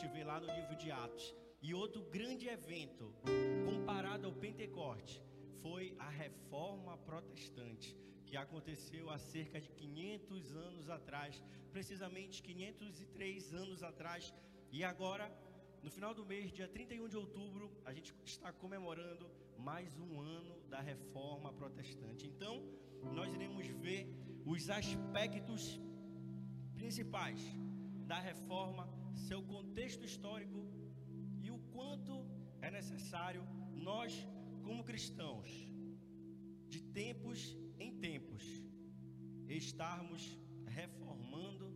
gente vê lá no livro de Atos. E outro grande evento comparado ao Pentecoste foi a reforma protestante, que aconteceu há cerca de 500 anos atrás, precisamente 503 anos atrás, e agora, no final do mês, dia 31 de outubro, a gente está comemorando mais um ano da reforma protestante. Então, nós iremos ver os aspectos principais da reforma, seu contexto histórico e o quanto é necessário nós como cristãos, de tempos em tempos, estarmos reformando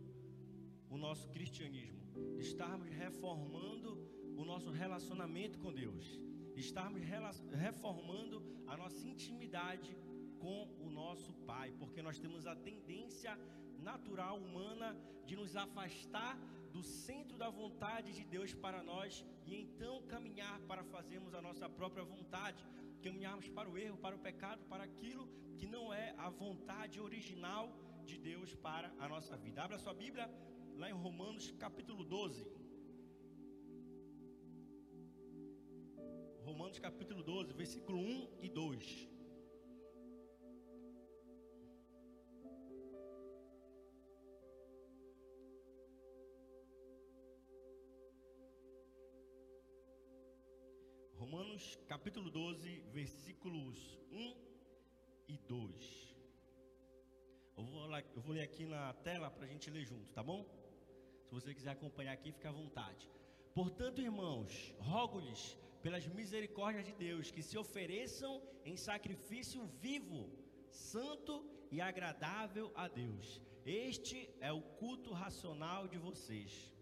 o nosso cristianismo, estarmos reformando o nosso relacionamento com Deus, estarmos reformando a nossa intimidade com o nosso Pai, porque nós temos a tendência natural humana de nos afastar do centro da vontade de Deus para nós e então caminhar para fazermos a nossa própria vontade, caminharmos para o erro, para o pecado, para aquilo que não é a vontade original de Deus para a nossa vida. Abra sua Bíblia lá em Romanos capítulo 12. Romanos capítulo 12, versículo 1 e 2. Romanos capítulo 12, versículos 1 e 2. Eu vou, lá, eu vou ler aqui na tela para a gente ler junto, tá bom? Se você quiser acompanhar aqui, fica à vontade. Portanto, irmãos, rogo-lhes, pelas misericórdias de Deus, que se ofereçam em sacrifício vivo, santo e agradável a Deus. Este é o culto racional de vocês.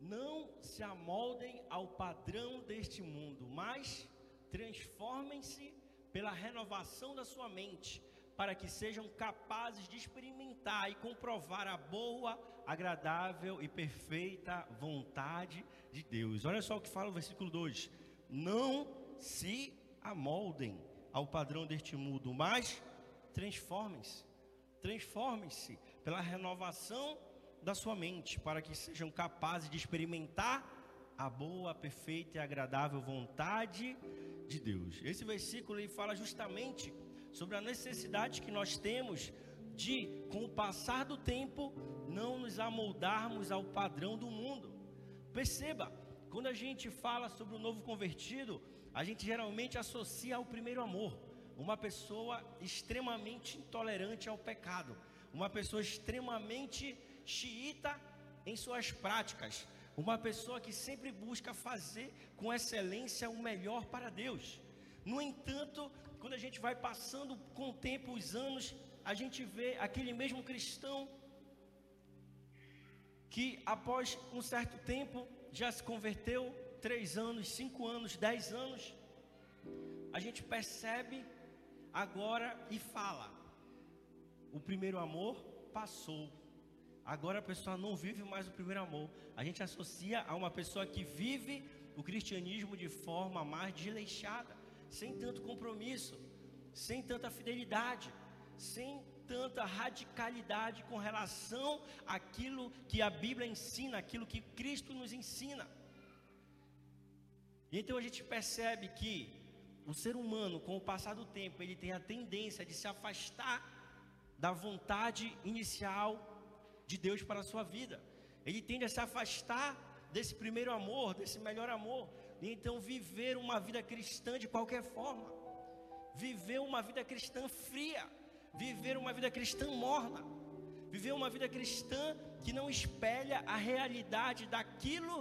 Não se amoldem ao padrão deste mundo, mas transformem-se pela renovação da sua mente, para que sejam capazes de experimentar e comprovar a boa, agradável e perfeita vontade de Deus. Olha só o que fala o versículo 2: Não se amoldem ao padrão deste mundo, mas transformem-se. Transformem-se pela renovação da sua mente, para que sejam capazes de experimentar a boa, perfeita e agradável vontade de Deus. Esse versículo ele fala justamente sobre a necessidade que nós temos de, com o passar do tempo, não nos amoldarmos ao padrão do mundo. Perceba, quando a gente fala sobre o novo convertido, a gente geralmente associa ao primeiro amor, uma pessoa extremamente intolerante ao pecado, uma pessoa extremamente xiita em suas práticas, uma pessoa que sempre busca fazer com excelência o melhor para Deus. No entanto, quando a gente vai passando com o tempo, os anos, a gente vê aquele mesmo cristão que após um certo tempo já se converteu, três anos, cinco anos, dez anos, a gente percebe agora e fala: o primeiro amor passou. Agora a pessoa não vive mais o primeiro amor. A gente associa a uma pessoa que vive o cristianismo de forma mais desleixada, sem tanto compromisso, sem tanta fidelidade, sem tanta radicalidade com relação àquilo que a Bíblia ensina, aquilo que Cristo nos ensina. E então a gente percebe que o ser humano, com o passar do tempo, ele tem a tendência de se afastar da vontade inicial de Deus para a sua vida. Ele tende a se afastar desse primeiro amor, desse melhor amor, e então viver uma vida cristã de qualquer forma. Viver uma vida cristã fria, viver uma vida cristã morna, viver uma vida cristã que não espelha a realidade daquilo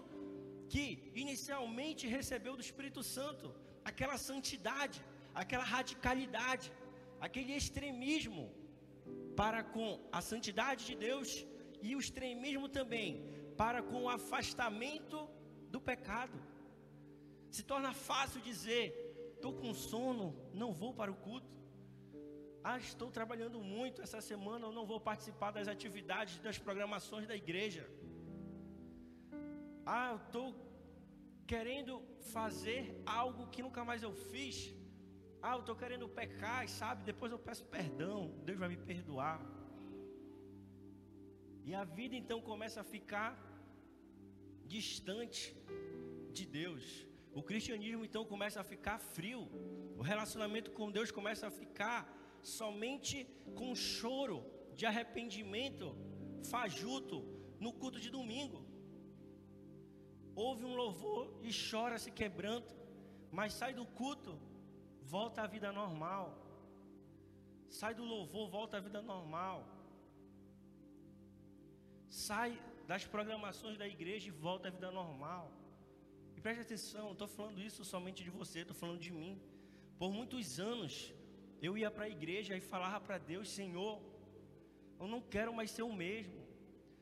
que inicialmente recebeu do Espírito Santo, aquela santidade, aquela radicalidade, aquele extremismo para com a santidade de Deus e o extremismo também para com o afastamento do pecado. Se torna fácil dizer: estou com sono, não vou para o culto. Ah, estou trabalhando muito essa semana, eu não vou participar das atividades, das programações da igreja. Ah, eu estou querendo fazer algo que nunca mais eu fiz. Ah, eu estou querendo pecar, sabe? Depois eu peço perdão, Deus vai me perdoar. E a vida então começa a ficar distante de Deus. O cristianismo então começa a ficar frio. O relacionamento com Deus começa a ficar somente com choro de arrependimento fajuto no culto de domingo. Ouve um louvor e chora se quebrando, mas sai do culto, volta à vida normal. Sai do louvor, volta à vida normal. Sai das programações da igreja e volta à vida normal. E preste atenção, estou falando isso somente de você, estou falando de mim. Por muitos anos, eu ia para a igreja e falava para Deus: Senhor, eu não quero mais ser o mesmo.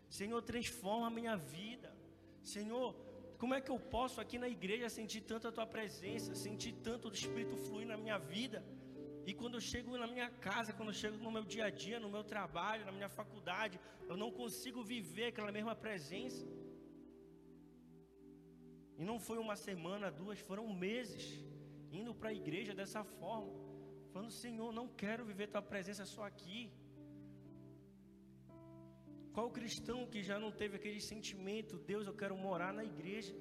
Senhor, transforma a minha vida. Senhor, como é que eu posso aqui na igreja sentir tanto a tua presença, sentir tanto o Espírito fluir na minha vida? E quando eu chego na minha casa, quando eu chego no meu dia a dia, no meu trabalho, na minha faculdade, eu não consigo viver aquela mesma presença. E não foi uma semana, duas, foram meses indo para a igreja dessa forma, falando: Senhor, não quero viver tua presença só aqui. Qual cristão que já não teve aquele sentimento, Deus, eu quero morar na igreja.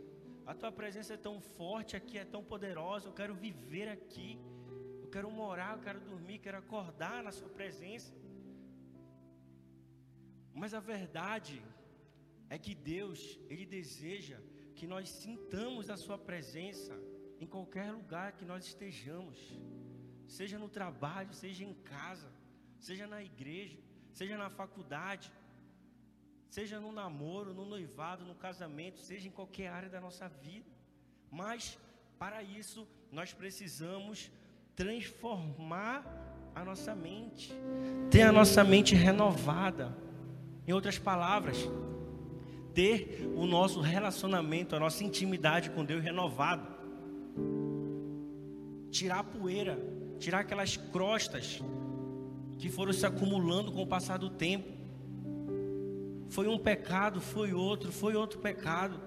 A tua presença é tão forte aqui, é tão poderosa, eu quero viver aqui. Quero morar, eu quero dormir, quero acordar na sua presença. Mas a verdade é que Deus, ele deseja que nós sintamos a sua presença em qualquer lugar que nós estejamos. Seja no trabalho, seja em casa, seja na igreja, seja na faculdade seja no namoro, no noivado, no casamento, seja em qualquer área da nossa vida. Mas para isso nós precisamos transformar a nossa mente, ter a nossa mente renovada. Em outras palavras, ter o nosso relacionamento, a nossa intimidade com Deus renovado. Tirar a poeira, tirar aquelas crostas que foram se acumulando com o passar do tempo foi um pecado, foi outro, foi outro pecado.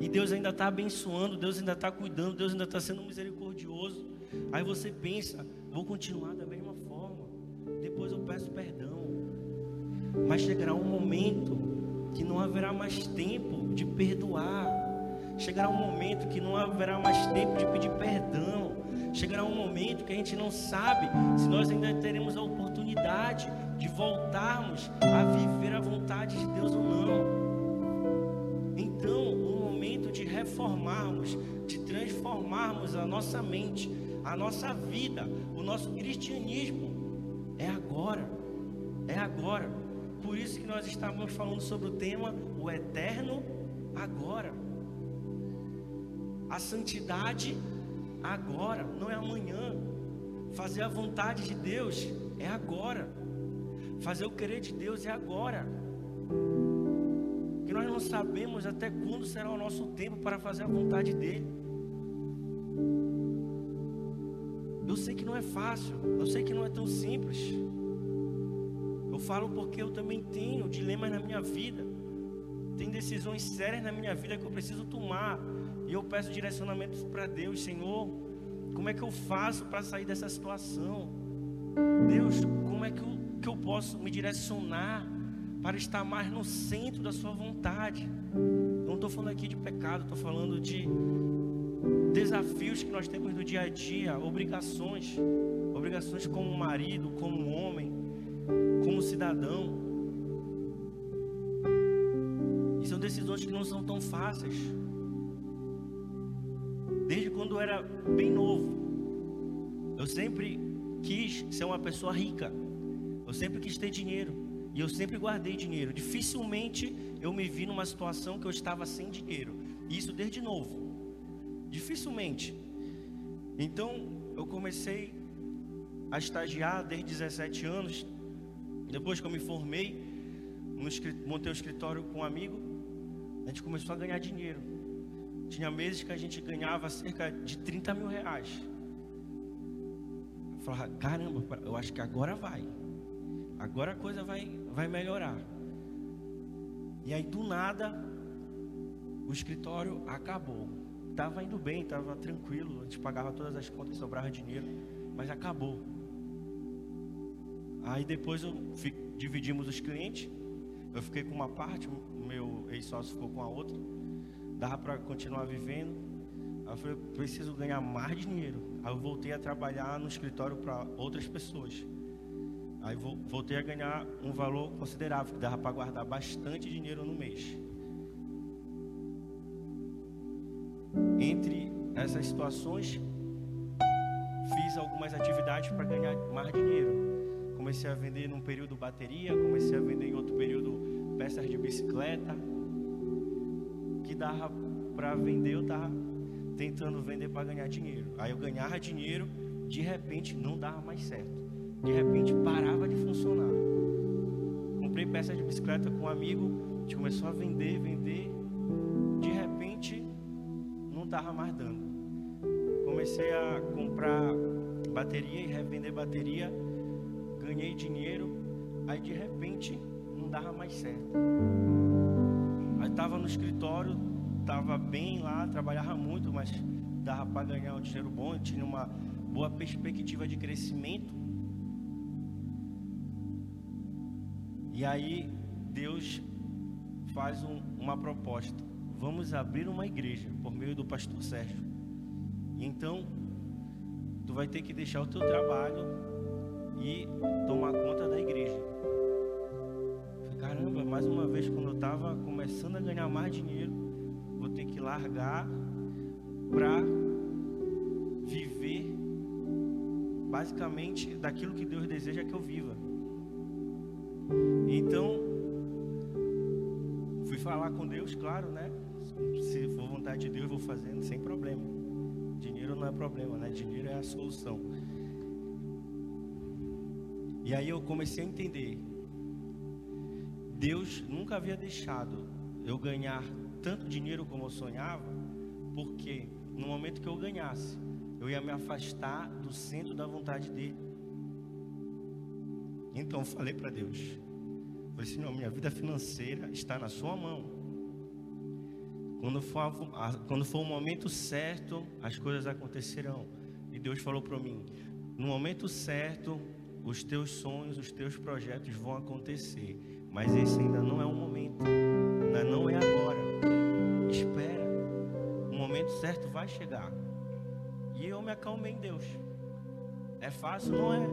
E Deus ainda está abençoando, Deus ainda está cuidando, Deus ainda está sendo misericordioso. Aí você pensa, vou continuar da mesma forma. Depois eu peço perdão. Mas chegará um momento que não haverá mais tempo de perdoar. Chegará um momento que não haverá mais tempo de pedir perdão. Chegará um momento que a gente não sabe se nós ainda teremos a oportunidade de voltarmos a viver a vontade de Deus ou não. Então, o momento de reformarmos, de transformarmos a nossa mente, a nossa vida, o nosso cristianismo, é agora. É agora. Por isso que nós estamos falando sobre o tema o eterno agora. A santidade agora, não é amanhã. Fazer a vontade de Deus é agora. Fazer o querer de Deus é agora. Que nós não sabemos até quando será o nosso tempo para fazer a vontade dEle. Eu sei que não é fácil, eu sei que não é tão simples. Eu falo porque eu também tenho dilemas na minha vida. Tem decisões sérias na minha vida que eu preciso tomar. E eu peço direcionamentos para Deus, Senhor. Como é que eu faço para sair dessa situação? Deus, como é que eu que eu posso me direcionar para estar mais no centro da Sua vontade. Não estou falando aqui de pecado, estou falando de desafios que nós temos no dia a dia, obrigações, obrigações como marido, como homem, como cidadão. E são decisões que não são tão fáceis. Desde quando eu era bem novo, eu sempre quis ser uma pessoa rica. Eu sempre quis ter dinheiro. E eu sempre guardei dinheiro. Dificilmente eu me vi numa situação que eu estava sem dinheiro. Isso desde novo. Dificilmente. Então eu comecei a estagiar desde 17 anos. Depois que eu me formei, montei um escritório com um amigo, a gente começou a ganhar dinheiro. Tinha meses que a gente ganhava cerca de 30 mil reais. Eu falava, caramba, eu acho que agora vai. Agora a coisa vai, vai melhorar. E aí do nada o escritório acabou. Tava indo bem, tava tranquilo, a gente pagava todas as contas, sobrava dinheiro, mas acabou. Aí depois eu, dividimos os clientes. eu fiquei com uma parte, o meu ex-sócio ficou com a outra. Dava para continuar vivendo. Aí eu falei, preciso ganhar mais dinheiro. Aí eu voltei a trabalhar no escritório para outras pessoas. Aí voltei a ganhar um valor considerável, que dava para guardar bastante dinheiro no mês. Essas situações, fiz algumas atividades para ganhar mais dinheiro. Comecei a vender num período bateria, comecei a vender em outro período peças de bicicleta. Que dava para vender, eu estava tentando vender para ganhar dinheiro. Aí eu ganhava dinheiro, de repente não dava mais certo. De repente parava de funcionar. Comprei peças de bicicleta com um amigo, a gente começou a vender, vender. De repente não estava mais dando comecei a comprar bateria e revender bateria, ganhei dinheiro, aí de repente não dava mais certo. Aí estava no escritório, estava bem lá, trabalhava muito, mas dava para ganhar um dinheiro bom, tinha uma boa perspectiva de crescimento. E aí Deus faz um, uma proposta. Vamos abrir uma igreja por meio do pastor Sérgio. Então, tu vai ter que deixar o teu trabalho e tomar conta da igreja. Caramba, mais uma vez, quando eu estava começando a ganhar mais dinheiro, vou ter que largar para viver basicamente daquilo que Deus deseja que eu viva. Então, fui falar com Deus, claro, né? Se for vontade de Deus, eu vou fazendo sem problema. Dinheiro não é problema, né? Dinheiro é a solução. E aí eu comecei a entender. Deus nunca havia deixado eu ganhar tanto dinheiro como eu sonhava, porque no momento que eu ganhasse, eu ia me afastar do centro da vontade dele. Então eu falei para Deus: falei, Senhor, minha vida financeira está na Sua mão. Quando for, quando for o momento certo, as coisas acontecerão. E Deus falou para mim: no momento certo, os teus sonhos, os teus projetos vão acontecer. Mas esse ainda não é o momento. Ainda não é agora. Espera. O momento certo vai chegar. E eu me acalmei em Deus. É fácil, não é?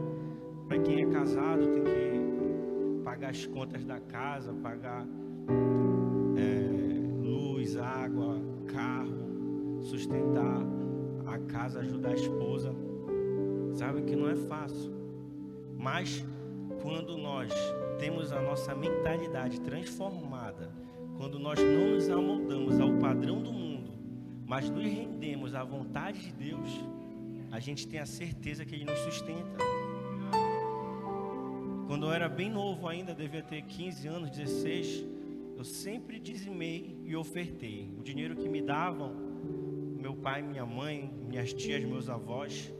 Para quem é casado, tem que pagar as contas da casa, pagar. Água, carro, sustentar a casa, ajudar a esposa. Sabe que não é fácil. Mas quando nós temos a nossa mentalidade transformada, quando nós não nos amoldamos ao padrão do mundo, mas nos rendemos à vontade de Deus, a gente tem a certeza que Ele nos sustenta. Quando eu era bem novo ainda, devia ter 15 anos, 16, eu sempre dizimei e ofertei. O dinheiro que me davam, meu pai, minha mãe, minhas tias, meus avós,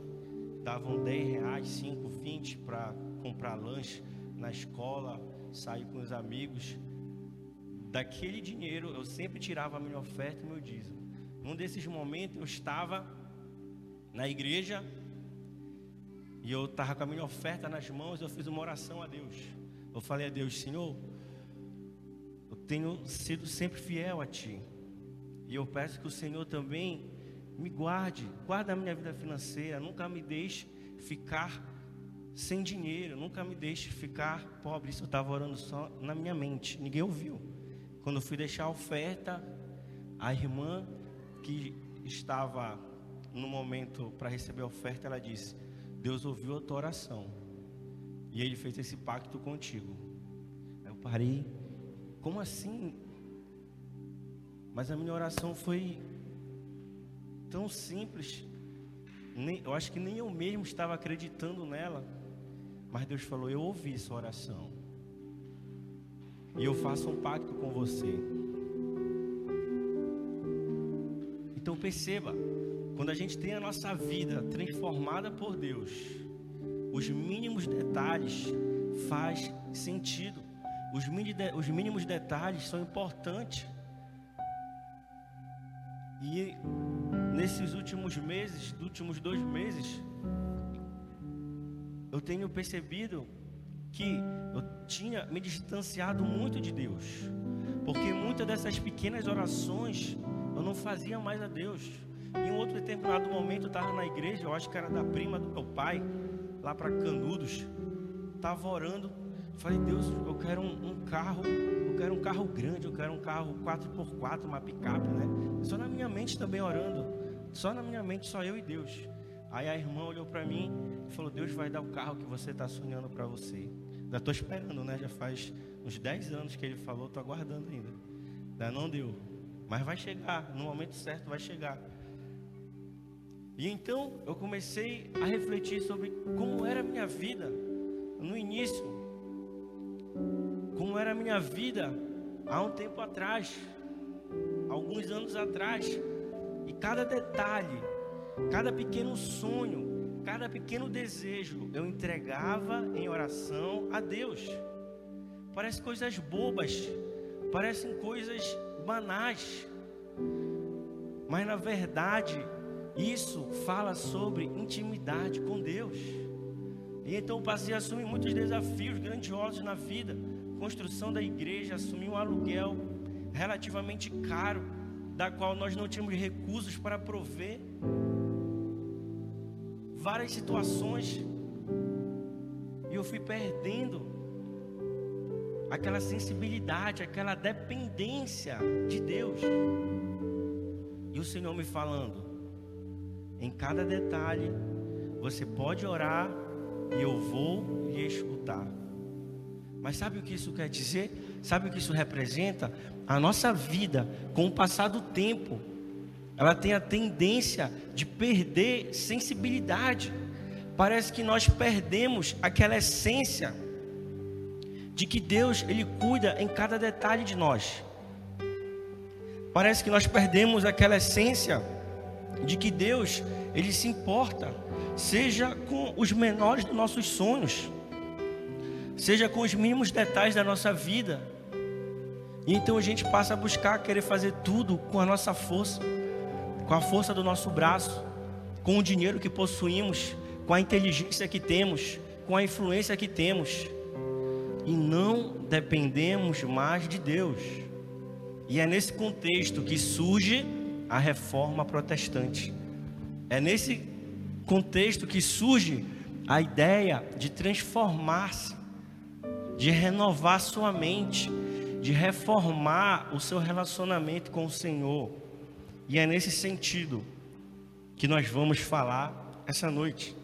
davam 10 reais, 5, 20 para comprar lanche na escola, sair com os amigos. Daquele dinheiro eu sempre tirava a minha oferta e meu dízimo. Num desses momentos eu estava na igreja e eu estava com a minha oferta nas mãos, eu fiz uma oração a Deus. Eu falei a Deus, Senhor, tenho sido sempre fiel a Ti. E eu peço que o Senhor também me guarde, guarde a minha vida financeira, nunca me deixe ficar sem dinheiro, nunca me deixe ficar pobre. Isso eu estava orando só na minha mente, ninguém ouviu. Quando eu fui deixar a oferta, a irmã que estava no momento para receber a oferta, ela disse: Deus ouviu a tua oração e Ele fez esse pacto contigo. Eu parei como assim? Mas a minha oração foi tão simples. Nem, eu acho que nem eu mesmo estava acreditando nela. Mas Deus falou: Eu ouvi sua oração. E eu faço um pacto com você. Então perceba, quando a gente tem a nossa vida transformada por Deus, os mínimos detalhes faz sentido. Os, os mínimos detalhes são importantes. E nesses últimos meses, últimos dois meses, eu tenho percebido que eu tinha me distanciado muito de Deus, porque muitas dessas pequenas orações eu não fazia mais a Deus. Em um outro determinado momento eu estava na igreja, eu acho que era da prima do meu pai, lá para Canudos, estava orando, falei, Deus, eu quero um, um, carro, eu quero um carro grande, eu quero um carro 4x4, uma picape, né? Só na minha mente também orando, só na minha mente, só eu e Deus. Aí a irmã olhou para mim e falou: Deus vai dar o carro que você está sonhando para você. Já estou esperando, né? Já faz uns 10 anos que ele falou, estou aguardando ainda. Ainda não deu. Mas vai chegar, no momento certo vai chegar. E então eu comecei a refletir sobre como era a minha vida no início. Como era a minha vida há um tempo atrás, alguns anos atrás. E cada detalhe cada pequeno sonho, cada pequeno desejo, eu entregava em oração a Deus. Parece coisas bobas, parecem coisas banais, mas na verdade, isso fala sobre intimidade com Deus. E então passei a assumir muitos desafios grandiosos na vida. Construção da igreja, assumir um aluguel relativamente caro, da qual nós não tínhamos recursos para prover várias situações e eu fui perdendo aquela sensibilidade, aquela dependência de Deus. E o Senhor me falando, em cada detalhe, você pode orar e eu vou lhe escutar. Mas sabe o que isso quer dizer? Sabe o que isso representa? A nossa vida, com o passar do tempo, ela tem a tendência de perder sensibilidade. Parece que nós perdemos aquela essência de que Deus ele cuida em cada detalhe de nós. Parece que nós perdemos aquela essência de que Deus ele se importa, seja com os menores dos nossos sonhos, seja com os mínimos detalhes da nossa vida. E então a gente passa a buscar querer fazer tudo com a nossa força com a força do nosso braço, com o dinheiro que possuímos, com a inteligência que temos, com a influência que temos, e não dependemos mais de Deus. E é nesse contexto que surge a reforma protestante. É nesse contexto que surge a ideia de transformar-se, de renovar sua mente, de reformar o seu relacionamento com o Senhor. E é nesse sentido que nós vamos falar essa noite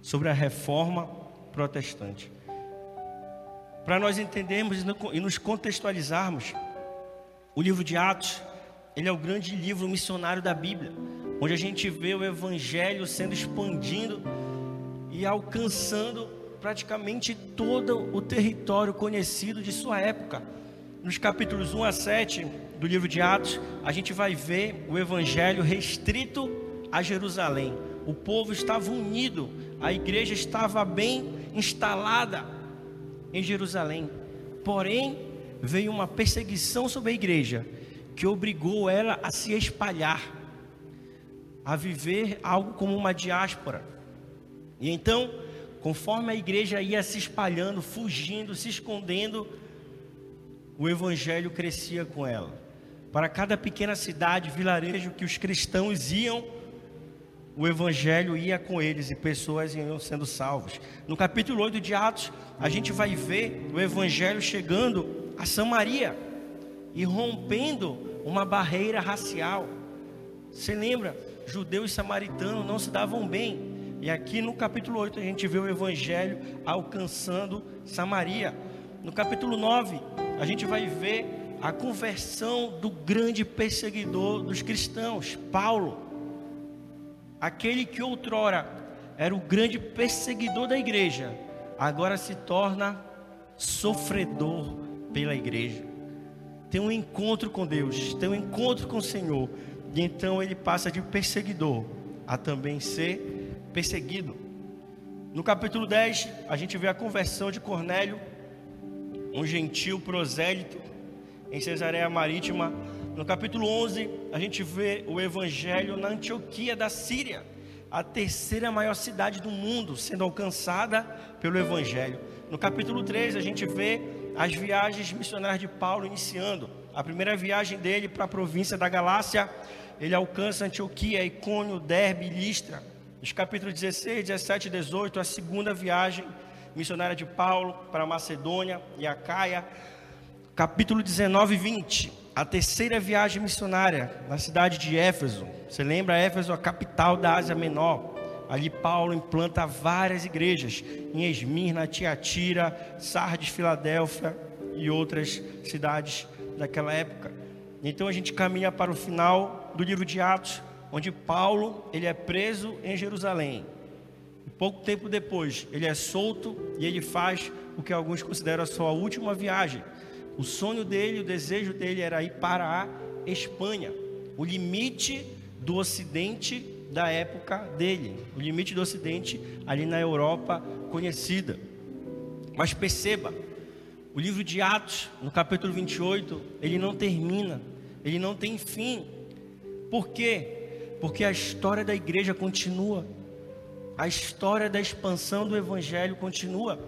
sobre a reforma protestante. Para nós entendermos e nos contextualizarmos, o livro de Atos, ele é o grande livro missionário da Bíblia, onde a gente vê o evangelho sendo expandindo e alcançando praticamente todo o território conhecido de sua época. Nos capítulos 1 a 7, do livro de Atos, a gente vai ver o evangelho restrito a Jerusalém. O povo estava unido, a igreja estava bem instalada em Jerusalém. Porém, veio uma perseguição sobre a igreja que obrigou ela a se espalhar, a viver algo como uma diáspora. E então, conforme a igreja ia se espalhando, fugindo, se escondendo, o evangelho crescia com ela. Para cada pequena cidade, vilarejo que os cristãos iam, o evangelho ia com eles e pessoas iam sendo salvas. No capítulo 8 de Atos, a gente vai ver o evangelho chegando a Samaria e rompendo uma barreira racial. Você lembra? Judeus e samaritanos não se davam bem. E aqui no capítulo 8 a gente vê o evangelho alcançando Samaria. No capítulo 9, a gente vai ver a conversão do grande perseguidor dos cristãos, Paulo. Aquele que outrora era o grande perseguidor da igreja, agora se torna sofredor pela igreja. Tem um encontro com Deus, tem um encontro com o Senhor, e então ele passa de perseguidor a também ser perseguido. No capítulo 10, a gente vê a conversão de Cornélio, um gentil prosélito em Cesareia Marítima. No capítulo 11, a gente vê o evangelho na Antioquia da Síria. a terceira maior cidade do mundo sendo alcançada pelo Evangelho. No capítulo 3, a gente vê as viagens missionárias de Paulo iniciando. A primeira viagem dele para a província da Galácia, ele alcança Antioquia, Icônio, Derbe e Listra. Nos capítulos 16, 17 e 18, a segunda viagem missionária de Paulo para Macedônia e a Caia. Capítulo 19 e 20, a terceira viagem missionária na cidade de Éfeso. Você lembra Éfeso, a capital da Ásia Menor? Ali Paulo implanta várias igrejas em Esmirna, Tiatira, Sardes, Filadélfia e outras cidades daquela época. Então a gente caminha para o final do livro de Atos, onde Paulo ele é preso em Jerusalém. Pouco tempo depois, ele é solto e ele faz o que alguns consideram a sua última viagem. O sonho dele, o desejo dele era ir para a Espanha, o limite do Ocidente da época dele, o limite do Ocidente ali na Europa conhecida. Mas perceba, o livro de Atos, no capítulo 28, ele não termina, ele não tem fim. Por quê? Porque a história da igreja continua, a história da expansão do evangelho continua,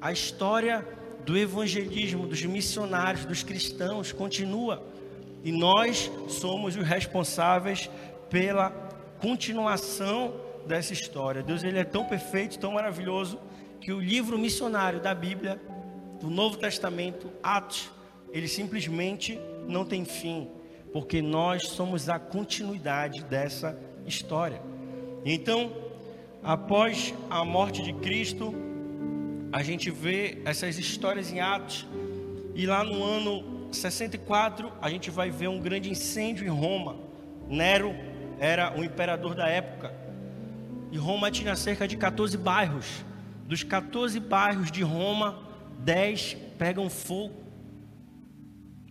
a história do evangelismo, dos missionários, dos cristãos continua. E nós somos os responsáveis pela continuação dessa história. Deus ele é tão perfeito, tão maravilhoso, que o livro missionário da Bíblia, do Novo Testamento, Atos, ele simplesmente não tem fim, porque nós somos a continuidade dessa história. Então, após a morte de Cristo, a gente vê essas histórias em Atos, e lá no ano 64, a gente vai ver um grande incêndio em Roma. Nero era o imperador da época, e Roma tinha cerca de 14 bairros. Dos 14 bairros de Roma, 10 pegam fogo.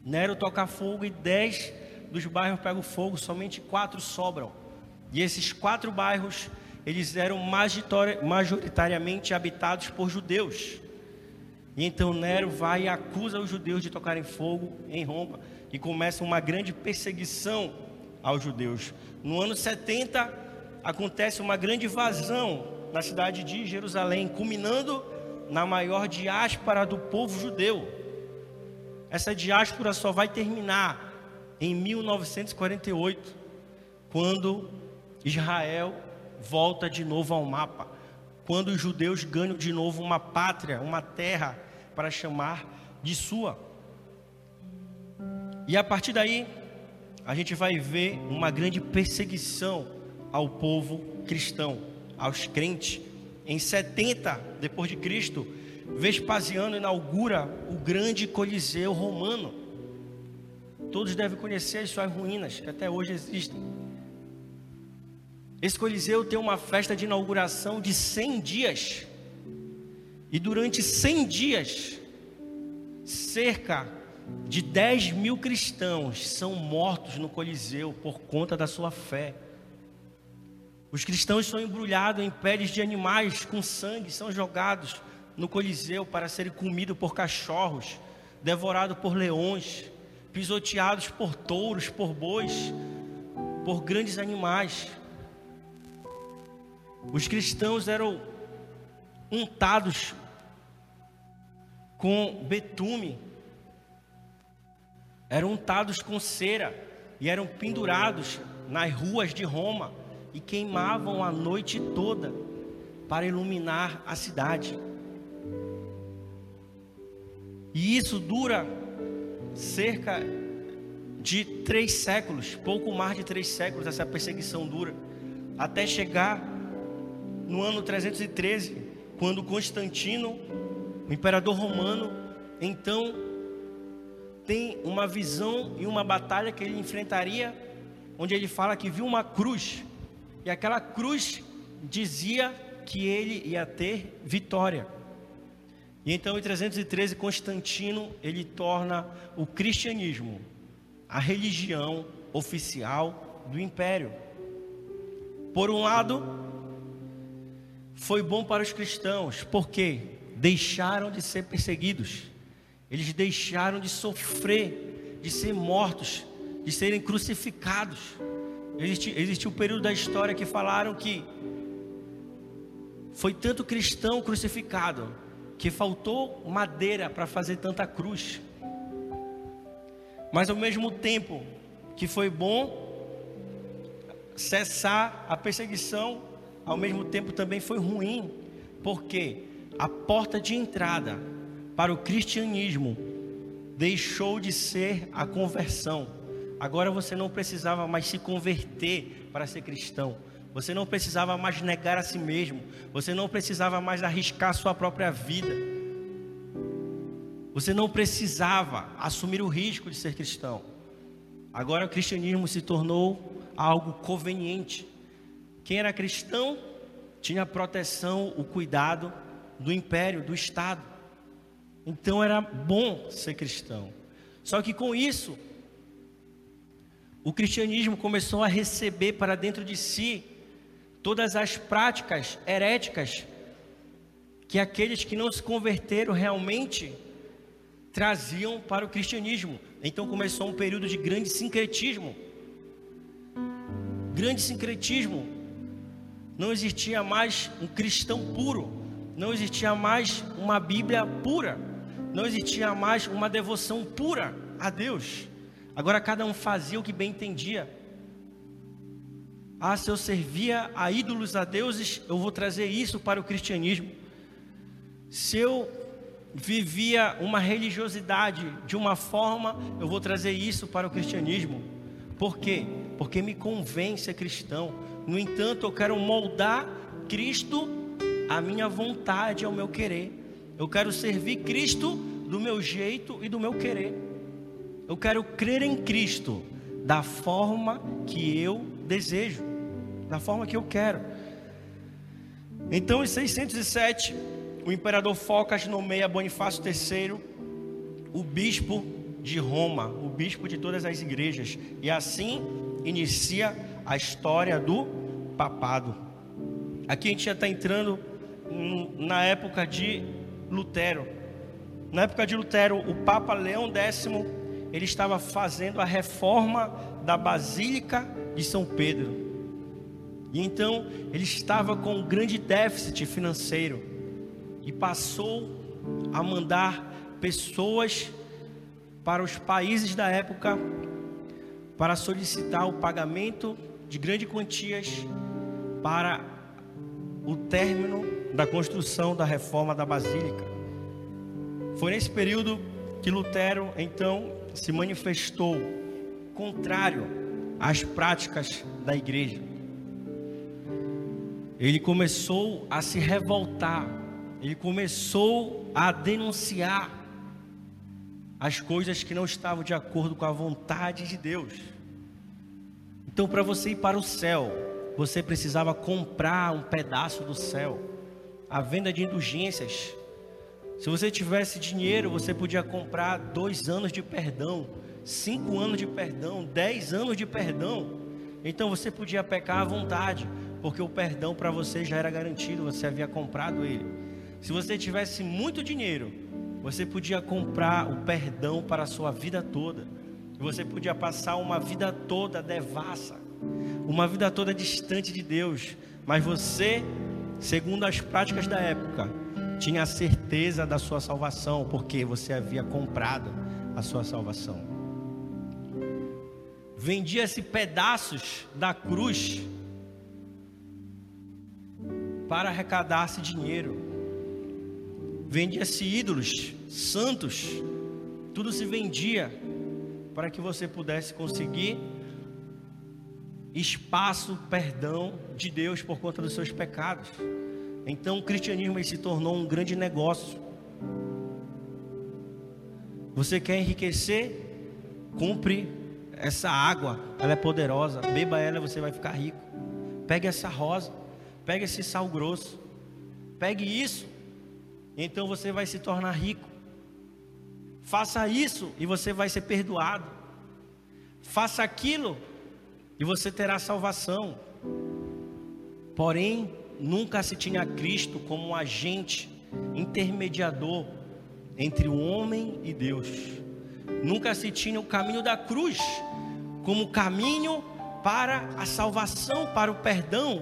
Nero toca fogo e 10 dos bairros pegam fogo, somente quatro sobram. E esses quatro bairros eles eram majoritariamente habitados por judeus. E então Nero vai e acusa os judeus de tocarem fogo em Roma e começa uma grande perseguição aos judeus. No ano 70 acontece uma grande invasão na cidade de Jerusalém, culminando na maior diáspora do povo judeu. Essa diáspora só vai terminar em 1948, quando Israel volta de novo ao mapa. Quando os judeus ganham de novo uma pátria, uma terra para chamar de sua. E a partir daí, a gente vai ver uma grande perseguição ao povo cristão, aos crentes. Em 70 depois de Cristo, Vespasiano inaugura o grande Coliseu romano. Todos devem conhecer as suas ruínas, que até hoje existem. Esse Coliseu tem uma festa de inauguração de 100 dias. E durante 100 dias, cerca de 10 mil cristãos são mortos no Coliseu por conta da sua fé. Os cristãos são embrulhados em peles de animais com sangue, são jogados no Coliseu para serem comidos por cachorros, devorados por leões, pisoteados por touros, por bois, por grandes animais. Os cristãos eram untados com betume, eram untados com cera e eram pendurados nas ruas de Roma e queimavam a noite toda para iluminar a cidade. E isso dura cerca de três séculos, pouco mais de três séculos, essa perseguição dura, até chegar no ano 313, quando Constantino, o imperador romano, então tem uma visão e uma batalha que ele enfrentaria, onde ele fala que viu uma cruz, e aquela cruz dizia que ele ia ter vitória. E então em 313 Constantino ele torna o cristianismo a religião oficial do império. Por um lado, foi bom para os cristãos, porque deixaram de ser perseguidos, eles deixaram de sofrer, de ser mortos, de serem crucificados. Existe um período da história que falaram que Foi tanto cristão crucificado que faltou madeira para fazer tanta cruz. Mas ao mesmo tempo que foi bom cessar a perseguição, ao mesmo tempo também foi ruim, porque a porta de entrada para o cristianismo deixou de ser a conversão. Agora você não precisava mais se converter para ser cristão. Você não precisava mais negar a si mesmo. Você não precisava mais arriscar sua própria vida. Você não precisava assumir o risco de ser cristão. Agora o cristianismo se tornou algo conveniente. Quem era cristão tinha a proteção, o cuidado do império, do Estado. Então era bom ser cristão. Só que com isso, o cristianismo começou a receber para dentro de si todas as práticas heréticas que aqueles que não se converteram realmente traziam para o cristianismo. Então começou um período de grande sincretismo. Grande sincretismo. Não existia mais um cristão puro, não existia mais uma Bíblia pura, não existia mais uma devoção pura a Deus. Agora cada um fazia o que bem entendia. Ah, se eu servia a ídolos, a deuses, eu vou trazer isso para o cristianismo. Se eu vivia uma religiosidade de uma forma, eu vou trazer isso para o cristianismo. Por quê? Porque me convém ser cristão. No entanto, eu quero moldar Cristo à minha vontade, ao meu querer. Eu quero servir Cristo do meu jeito e do meu querer. Eu quero crer em Cristo da forma que eu desejo da forma que eu quero. Então, em 607, o imperador Focas nomeia Bonifácio III o bispo de Roma, o bispo de todas as igrejas, e assim inicia a história do papado. Aqui a gente já está entrando na época de Lutero. Na época de Lutero, o Papa Leão X ele estava fazendo a reforma da Basílica de São Pedro. E então ele estava com um grande déficit financeiro e passou a mandar pessoas para os países da época para solicitar o pagamento de grandes quantias para o término da construção da reforma da Basílica. Foi nesse período que Lutero então se manifestou contrário às práticas da igreja ele começou a se revoltar, ele começou a denunciar as coisas que não estavam de acordo com a vontade de Deus. Então, para você ir para o céu, você precisava comprar um pedaço do céu. A venda de indulgências. Se você tivesse dinheiro, você podia comprar dois anos de perdão, cinco anos de perdão, dez anos de perdão. Então você podia pecar à vontade porque o perdão para você já era garantido, você havia comprado ele. Se você tivesse muito dinheiro, você podia comprar o perdão para a sua vida toda. Você podia passar uma vida toda devassa, uma vida toda distante de Deus, mas você, segundo as práticas da época, tinha a certeza da sua salvação, porque você havia comprado a sua salvação. Vendia-se pedaços da cruz para arrecadar-se dinheiro. Vendia-se ídolos, santos, tudo se vendia para que você pudesse conseguir espaço, perdão de Deus por conta dos seus pecados. Então o cristianismo se tornou um grande negócio. Você quer enriquecer? Compre essa água, ela é poderosa. Beba ela, você vai ficar rico. Pegue essa rosa, Pegue esse sal grosso. Pegue isso. Então você vai se tornar rico. Faça isso e você vai ser perdoado. Faça aquilo e você terá salvação. Porém, nunca se tinha Cristo como um agente intermediador entre o homem e Deus. Nunca se tinha o caminho da cruz como caminho para a salvação, para o perdão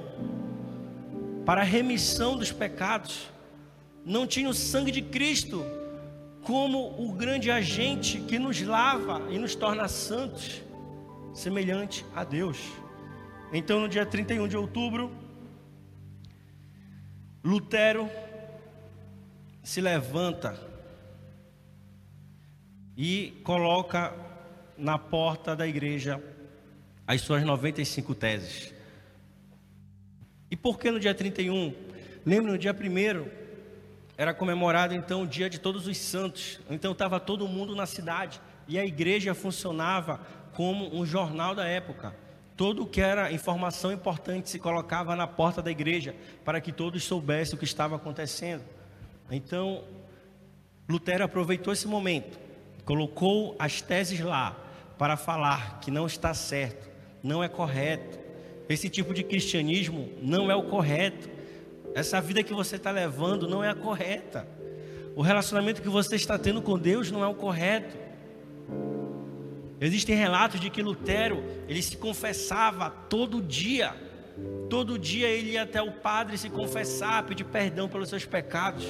para a remissão dos pecados, não tinha o sangue de Cristo como o grande agente que nos lava e nos torna santos, semelhante a Deus. Então, no dia 31 de outubro, Lutero se levanta e coloca na porta da igreja as suas 95 teses. E por que no dia 31? Lembra no dia 1 era comemorado então o dia de todos os santos. Então estava todo mundo na cidade e a igreja funcionava como um jornal da época. Tudo que era informação importante se colocava na porta da igreja para que todos soubessem o que estava acontecendo. Então, Lutero aproveitou esse momento, colocou as teses lá para falar que não está certo, não é correto. Esse tipo de cristianismo não é o correto. Essa vida que você está levando não é a correta. O relacionamento que você está tendo com Deus não é o correto. Existem relatos de que Lutero, ele se confessava todo dia. Todo dia ele ia até o padre se confessar, pedir perdão pelos seus pecados.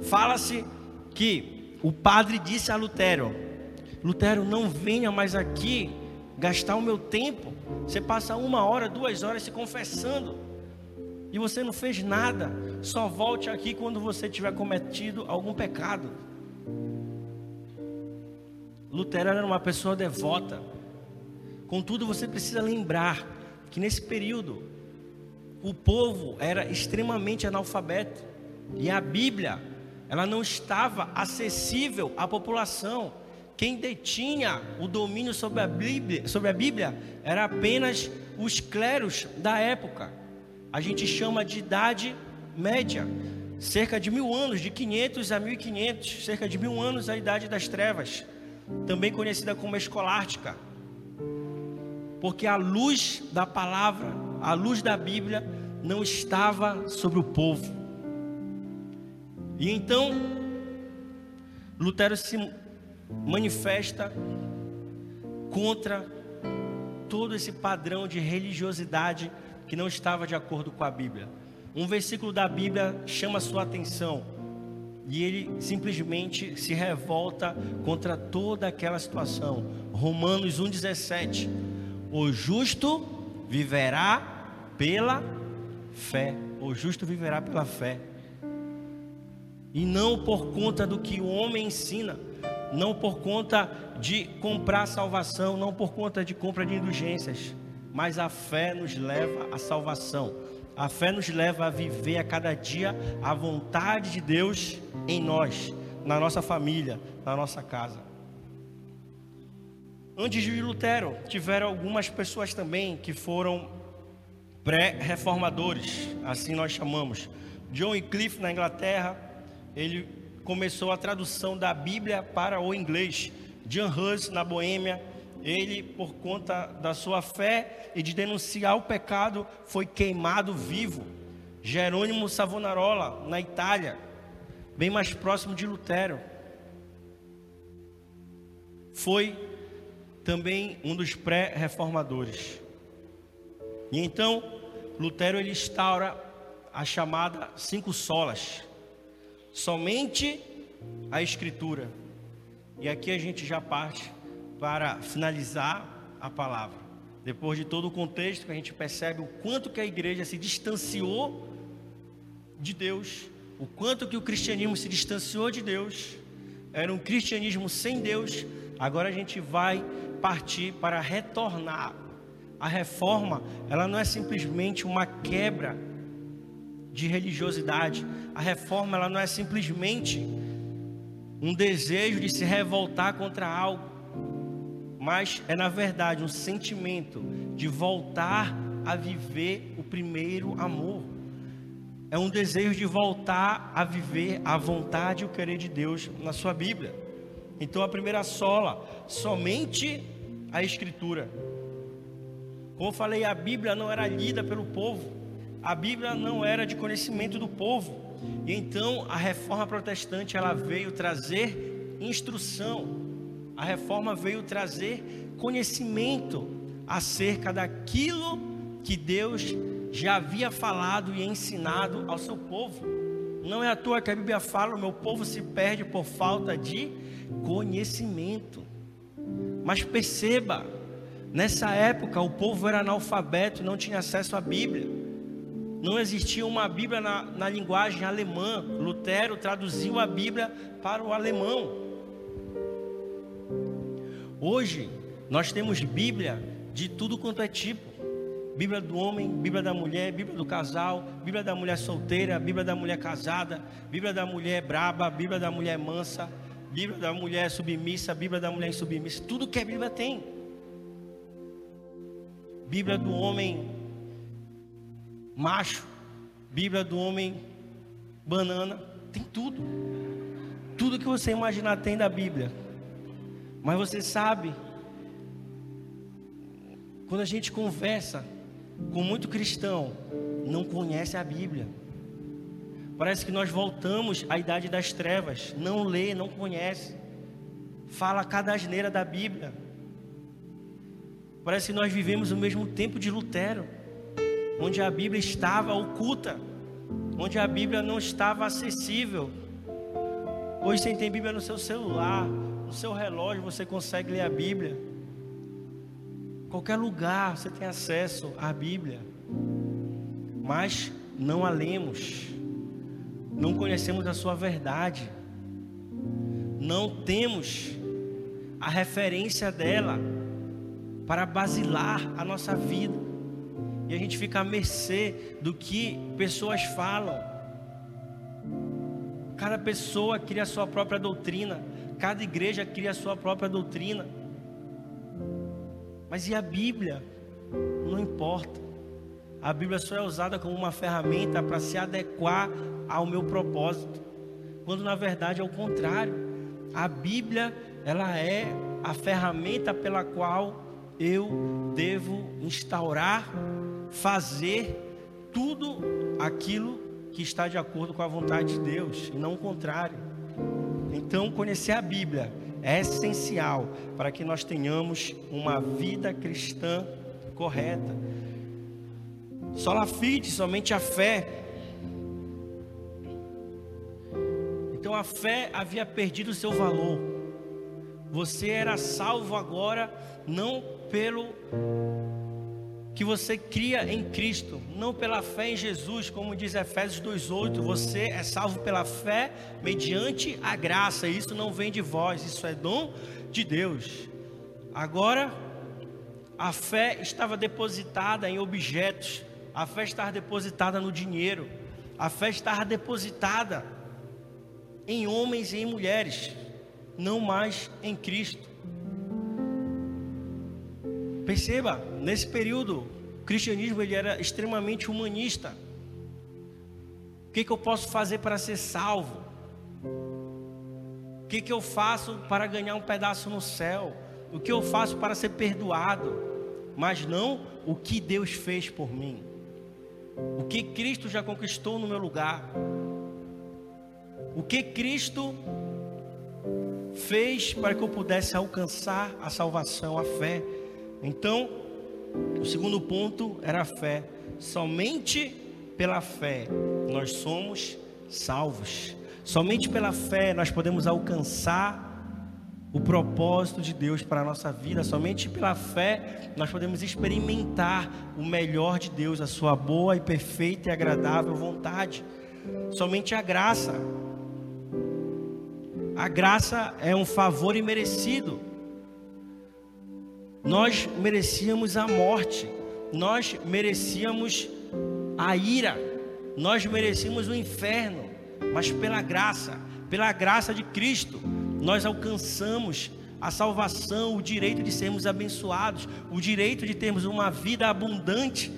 Fala-se que o padre disse a Lutero: Lutero, não venha mais aqui gastar o meu tempo. Você passa uma hora, duas horas se confessando e você não fez nada. Só volte aqui quando você tiver cometido algum pecado. Lutero era uma pessoa devota. Contudo, você precisa lembrar que nesse período o povo era extremamente analfabeto e a Bíblia ela não estava acessível à população. Quem detinha o domínio sobre a Bíblia, sobre a Bíblia era apenas os clérigos da época. A gente chama de idade média, cerca de mil anos, de 500 a 1500, cerca de mil anos a idade das trevas também conhecida como escolástica, porque a luz da palavra, a luz da Bíblia, não estava sobre o povo. E então, Lutero se manifesta contra todo esse padrão de religiosidade que não estava de acordo com a Bíblia. Um versículo da Bíblia chama sua atenção e ele simplesmente se revolta contra toda aquela situação. Romanos 1,17: O justo viverá pela fé. O justo viverá pela fé. E não por conta do que o homem ensina, não por conta de comprar salvação, não por conta de compra de indulgências, mas a fé nos leva à salvação. A fé nos leva a viver a cada dia a vontade de Deus em nós, na nossa família, na nossa casa. Antes de Lutero, tiveram algumas pessoas também que foram pré-reformadores, assim nós chamamos. John Wycliffe na Inglaterra, ele começou a tradução da Bíblia para o inglês. John Hus na Boêmia, ele, por conta da sua fé e de denunciar o pecado, foi queimado vivo. Jerônimo Savonarola, na Itália, bem mais próximo de Lutero, foi também um dos pré-reformadores. E então, Lutero ele instaura a chamada cinco solas, somente a Escritura. E aqui a gente já parte para finalizar a palavra. Depois de todo o contexto a gente percebe o quanto que a igreja se distanciou de Deus, o quanto que o cristianismo se distanciou de Deus, era um cristianismo sem Deus. Agora a gente vai partir para retornar. A reforma, ela não é simplesmente uma quebra de religiosidade. A reforma, ela não é simplesmente um desejo de se revoltar contra algo mas é na verdade um sentimento de voltar a viver o primeiro amor. É um desejo de voltar a viver a vontade e o querer de Deus na sua Bíblia. Então a primeira sola, somente a Escritura. Como eu falei, a Bíblia não era lida pelo povo, a Bíblia não era de conhecimento do povo. E então a reforma protestante ela veio trazer instrução, a reforma veio trazer conhecimento acerca daquilo que Deus já havia falado e ensinado ao seu povo. Não é à toa que a Bíblia fala: o meu povo se perde por falta de conhecimento. Mas perceba, nessa época o povo era analfabeto, não tinha acesso à Bíblia. Não existia uma Bíblia na, na linguagem alemã. Lutero traduziu a Bíblia para o alemão. Hoje, nós temos Bíblia de tudo quanto é tipo. Bíblia do homem, Bíblia da mulher, Bíblia do casal, Bíblia da mulher solteira, Bíblia da mulher casada, Bíblia da mulher braba, Bíblia da mulher mansa, Bíblia da mulher submissa, Bíblia da mulher insubmissa, tudo que a Bíblia tem. Bíblia do homem macho, Bíblia do homem banana, tem tudo. Tudo que você imaginar tem da Bíblia. Mas você sabe, quando a gente conversa com muito cristão, não conhece a Bíblia. Parece que nós voltamos à idade das trevas, não lê, não conhece. Fala cada asneira da Bíblia. Parece que nós vivemos o mesmo tempo de Lutero onde a Bíblia estava oculta, onde a Bíblia não estava acessível. Hoje você tem Bíblia no seu celular, no seu relógio você consegue ler a Bíblia. Qualquer lugar você tem acesso à Bíblia. Mas não a lemos. Não conhecemos a sua verdade. Não temos a referência dela para basilar a nossa vida e a gente fica à mercê do que pessoas falam. Cada pessoa cria a sua própria doutrina, cada igreja cria a sua própria doutrina. Mas e a Bíblia? Não importa. A Bíblia só é usada como uma ferramenta para se adequar ao meu propósito, quando na verdade é o contrário. A Bíblia, ela é a ferramenta pela qual eu devo instaurar fazer tudo aquilo que está de acordo com a vontade de Deus e não o contrário. Então, conhecer a Bíblia é essencial para que nós tenhamos uma vida cristã correta. Sola fide, somente a fé. Então a fé havia perdido seu valor. Você era salvo agora não pelo que você cria em Cristo, não pela fé em Jesus, como diz Efésios 2:8, você é salvo pela fé mediante a graça. Isso não vem de vós, isso é dom de Deus. Agora, a fé estava depositada em objetos, a fé estava depositada no dinheiro, a fé estava depositada em homens e em mulheres, não mais em Cristo. Perceba, nesse período, o cristianismo ele era extremamente humanista. O que, que eu posso fazer para ser salvo? O que, que eu faço para ganhar um pedaço no céu? O que eu faço para ser perdoado? Mas não o que Deus fez por mim. O que Cristo já conquistou no meu lugar. O que Cristo fez para que eu pudesse alcançar a salvação, a fé. Então, o segundo ponto era a fé. Somente pela fé nós somos salvos. Somente pela fé nós podemos alcançar o propósito de Deus para a nossa vida. Somente pela fé nós podemos experimentar o melhor de Deus, a sua boa e perfeita e agradável vontade. Somente a graça. A graça é um favor imerecido. Nós merecíamos a morte, nós merecíamos a ira, nós merecíamos o inferno, mas pela graça, pela graça de Cristo, nós alcançamos a salvação, o direito de sermos abençoados, o direito de termos uma vida abundante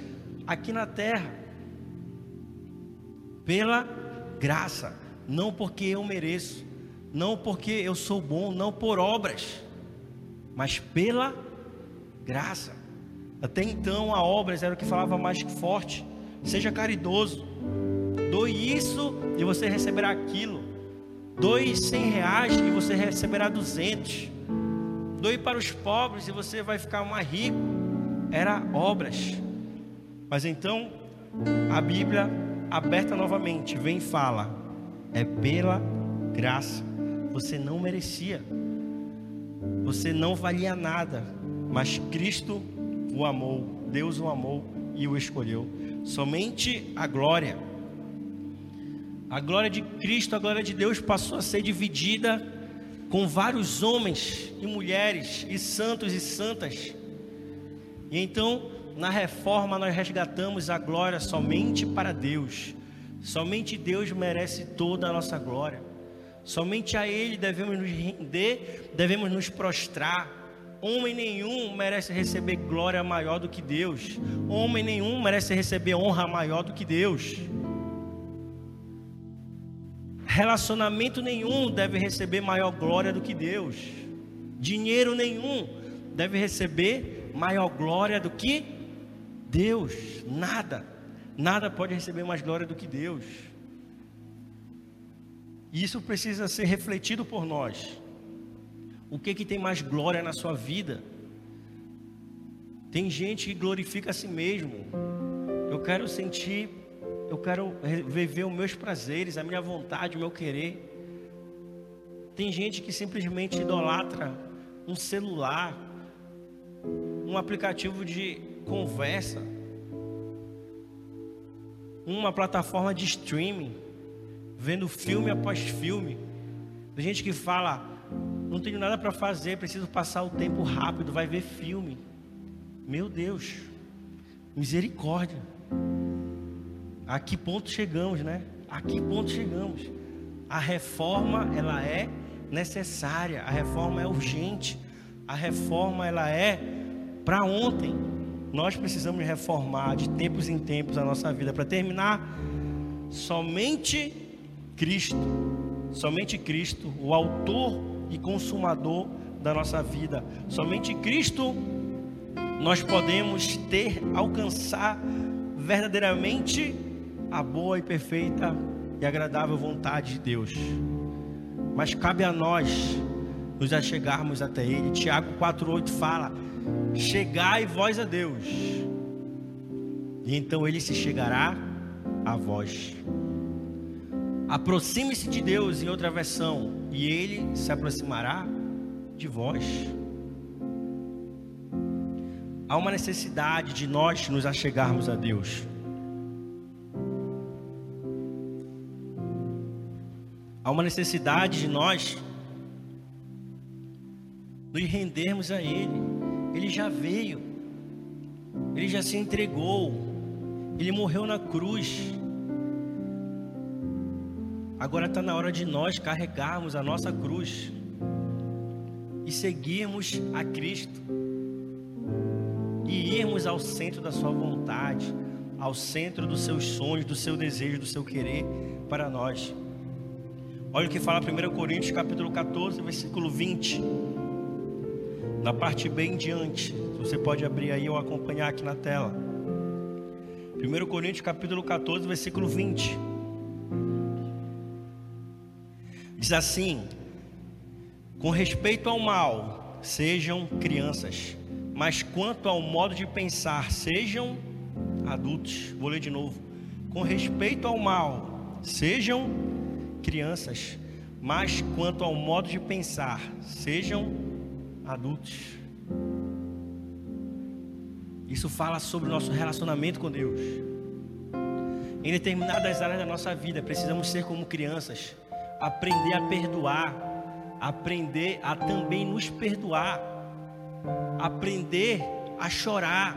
aqui na terra. Pela graça, não porque eu mereço, não porque eu sou bom, não por obras, mas pela graça. Até então a obras era o que falava mais forte. Seja caridoso. Doe isso e você receberá aquilo. Doe cem reais e você receberá duzentos. Doe para os pobres e você vai ficar mais rico. Era obras. Mas então a Bíblia aberta novamente vem e fala: é pela graça. Você não merecia. Você não valia nada, mas Cristo o amou, Deus o amou e o escolheu. Somente a glória. A glória de Cristo, a glória de Deus passou a ser dividida com vários homens e mulheres, e santos e santas. E então, na reforma, nós resgatamos a glória somente para Deus. Somente Deus merece toda a nossa glória. Somente a Ele devemos nos render, devemos nos prostrar. Homem nenhum merece receber glória maior do que Deus. Homem nenhum merece receber honra maior do que Deus. Relacionamento nenhum deve receber maior glória do que Deus. Dinheiro nenhum deve receber maior glória do que Deus. Nada. Nada pode receber mais glória do que Deus. E isso precisa ser refletido por nós. O que que tem mais glória na sua vida? Tem gente que glorifica a si mesmo. Eu quero sentir, eu quero viver os meus prazeres, a minha vontade, o meu querer. Tem gente que simplesmente idolatra um celular, um aplicativo de conversa, uma plataforma de streaming vendo filme após filme. Tem gente que fala: não tenho nada para fazer, preciso passar o tempo rápido, vai ver filme. Meu Deus, misericórdia. A que ponto chegamos, né? A que ponto chegamos? A reforma, ela é necessária, a reforma é urgente, a reforma, ela é para ontem. Nós precisamos reformar de tempos em tempos a nossa vida. Para terminar, somente Cristo, somente Cristo, o autor e consumador da nossa vida. Somente Cristo nós podemos ter, alcançar verdadeiramente a boa e perfeita e agradável vontade de Deus. Mas cabe a nós nos achegarmos até Ele. Tiago 4,8 fala: Chegai vós a Deus, e então Ele se chegará a vós. Aproxime-se de Deus, em outra versão, e Ele se aproximará de vós. Há uma necessidade de nós nos achegarmos a Deus. Há uma necessidade de nós nos rendermos a Ele. Ele já veio, Ele já se entregou, Ele morreu na cruz. Agora está na hora de nós carregarmos a nossa cruz e seguirmos a Cristo e irmos ao centro da Sua vontade, ao centro dos seus sonhos, do seu desejo, do seu querer para nós. Olha o que fala 1 Coríntios capítulo 14, versículo 20. Na parte bem diante, você pode abrir aí ou acompanhar aqui na tela. 1 Coríntios capítulo 14, versículo 20. Diz assim: com respeito ao mal, sejam crianças, mas quanto ao modo de pensar, sejam adultos. Vou ler de novo. Com respeito ao mal, sejam crianças, mas quanto ao modo de pensar, sejam adultos. Isso fala sobre o nosso relacionamento com Deus. Em determinadas áreas da nossa vida, precisamos ser como crianças aprender a perdoar, aprender a também nos perdoar, aprender a chorar,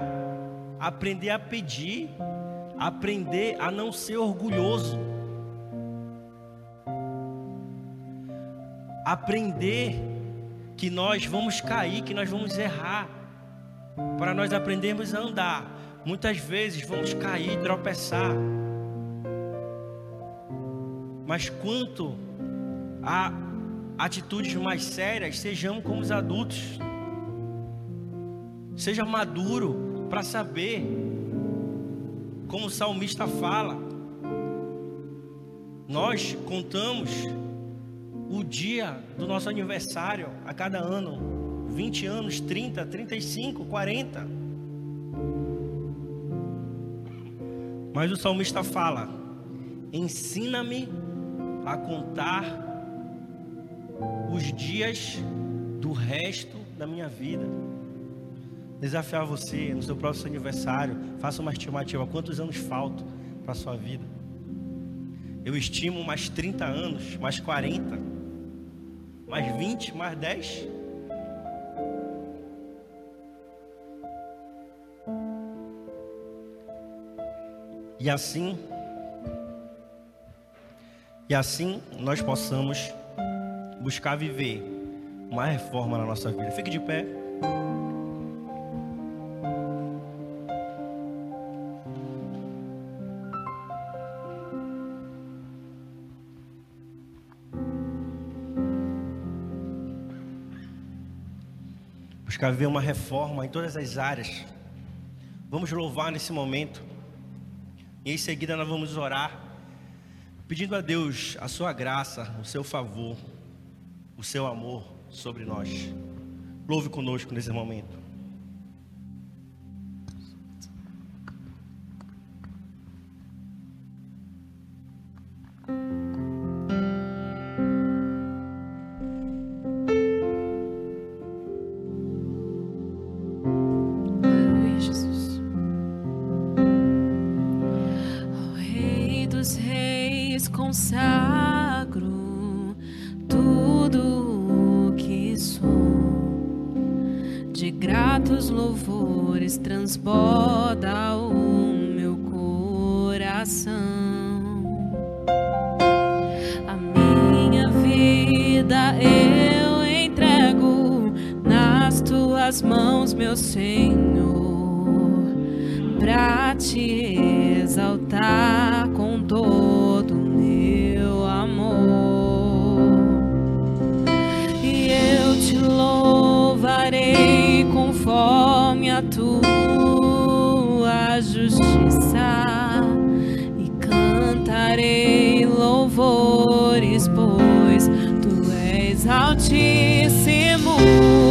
aprender a pedir, aprender a não ser orgulhoso, aprender que nós vamos cair, que nós vamos errar, para nós aprendermos a andar. Muitas vezes vamos cair, tropeçar. Mas quanto a atitudes mais sérias, sejamos como os adultos. Seja maduro para saber, como o salmista fala. Nós contamos o dia do nosso aniversário a cada ano, 20 anos, 30, 35, 40. Mas o salmista fala: ensina-me a contar os dias do resto da minha vida. Desafiar você no seu próximo aniversário, faça uma estimativa: quantos anos faltam para a sua vida? Eu estimo mais 30 anos, mais 40, mais 20, mais 10. E assim, e assim nós possamos buscar viver uma reforma na nossa vida. Fique de pé. Buscar viver uma reforma em todas as áreas. Vamos louvar nesse momento. E em seguida nós vamos orar, pedindo a Deus a sua graça, o seu favor, o seu amor sobre nós. Louve conosco nesse momento. Transborda o meu coração. A minha vida eu entrego nas tuas mãos, meu Senhor, para te exaltar com todo altíssimo.